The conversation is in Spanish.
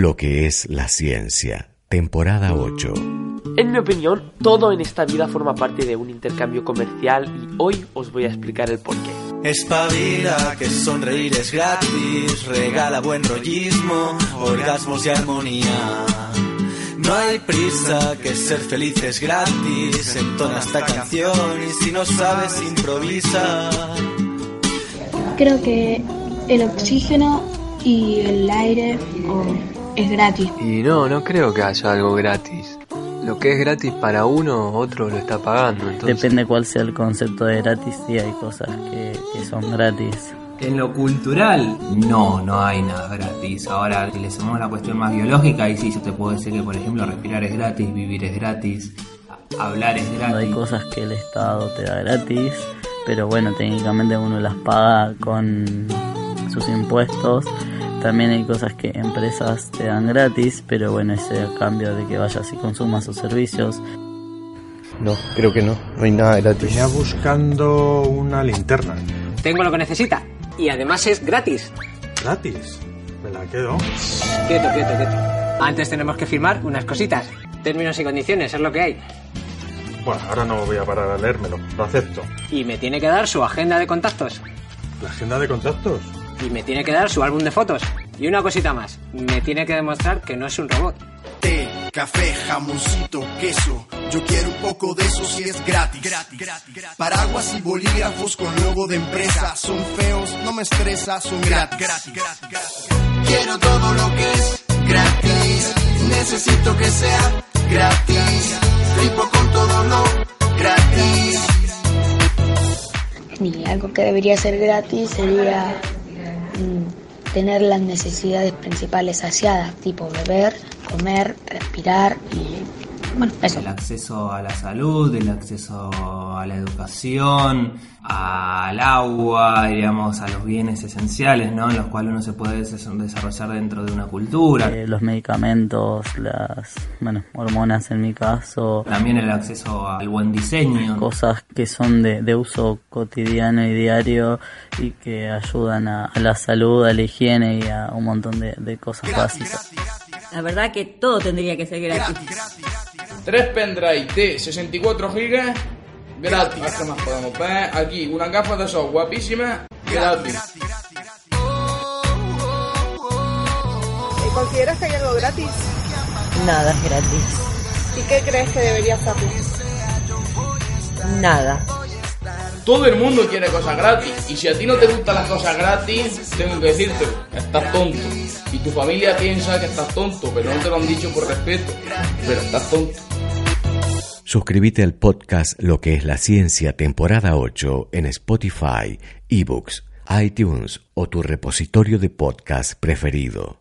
Lo que es la ciencia, temporada 8. En mi opinión, todo en esta vida forma parte de un intercambio comercial y hoy os voy a explicar el porqué. Espabila, que sonreír es gratis, regala buen rollismo, orgasmos y armonía. No hay prisa, que ser feliz es gratis, entona esta canción y si no sabes improvisa. Creo que el oxígeno y el aire es gratis. Y no, no creo que haya algo gratis. Lo que es gratis para uno, otro lo está pagando. Entonces... Depende cuál sea el concepto de gratis, sí hay cosas que, que son gratis. En lo cultural, no, no hay nada gratis. Ahora, si le sumamos la cuestión más biológica, ahí sí yo te puedo decir que, por ejemplo, respirar es gratis, vivir es gratis, hablar es gratis. Hay cosas que el Estado te da gratis, pero bueno, técnicamente uno las paga con sus impuestos. También hay cosas que empresas te dan gratis, pero bueno, ese a cambio de que vayas y consumas sus servicios. No, creo que no, no hay nada gratis. Venía buscando una linterna. Tengo lo que necesita y además es gratis. ¿Gratis? Me la quedo. Quieto, quieto, quieto. Antes tenemos que firmar unas cositas. Términos y condiciones, es lo que hay. Bueno, ahora no voy a parar a leérmelo, lo acepto. Y me tiene que dar su agenda de contactos. ¿La agenda de contactos? Y me tiene que dar su álbum de fotos. Y una cosita más, me tiene que demostrar que no es un robot. Té, café, jamoncito, queso. Yo quiero un poco de eso si es gratis. Paraguas y bolígrafos con logo de empresa. Son feos, no me estresa, son gratis. Quiero todo lo que es gratis. Necesito que sea gratis. Flipo con todo lo gratis. Y algo que debería ser gratis sería tener las necesidades principales saciadas, tipo beber, comer, respirar y bueno, eso. El acceso a la salud, el acceso a la educación, al agua, digamos, a los bienes esenciales, ¿no? En los cuales uno se puede desarrollar dentro de una cultura. Eh, los medicamentos, las, bueno, hormonas en mi caso. También el acceso al buen diseño. Cosas que son de, de uso cotidiano y diario y que ayudan a, a, la salud, a la higiene y a un montón de, de cosas básicas. La verdad que todo tendría que ser gratis. Tres pendrive de 64 GB gratis. ¿Qué más podemos ver? Aquí, una gafa de sol guapísima gratis. ¿Y consideras que hay algo gratis? Nada es gratis. ¿Y qué crees que debería hacerlo? Nada. Todo el mundo quiere cosas gratis. Y si a ti no te gustan las cosas gratis, tengo que decirte, estás tonto. Y tu familia piensa que estás tonto, pero no te lo han dicho por respeto. Pero estás tonto. Suscríbete al podcast Lo que es la ciencia temporada 8 en Spotify, eBooks, iTunes o tu repositorio de podcast preferido.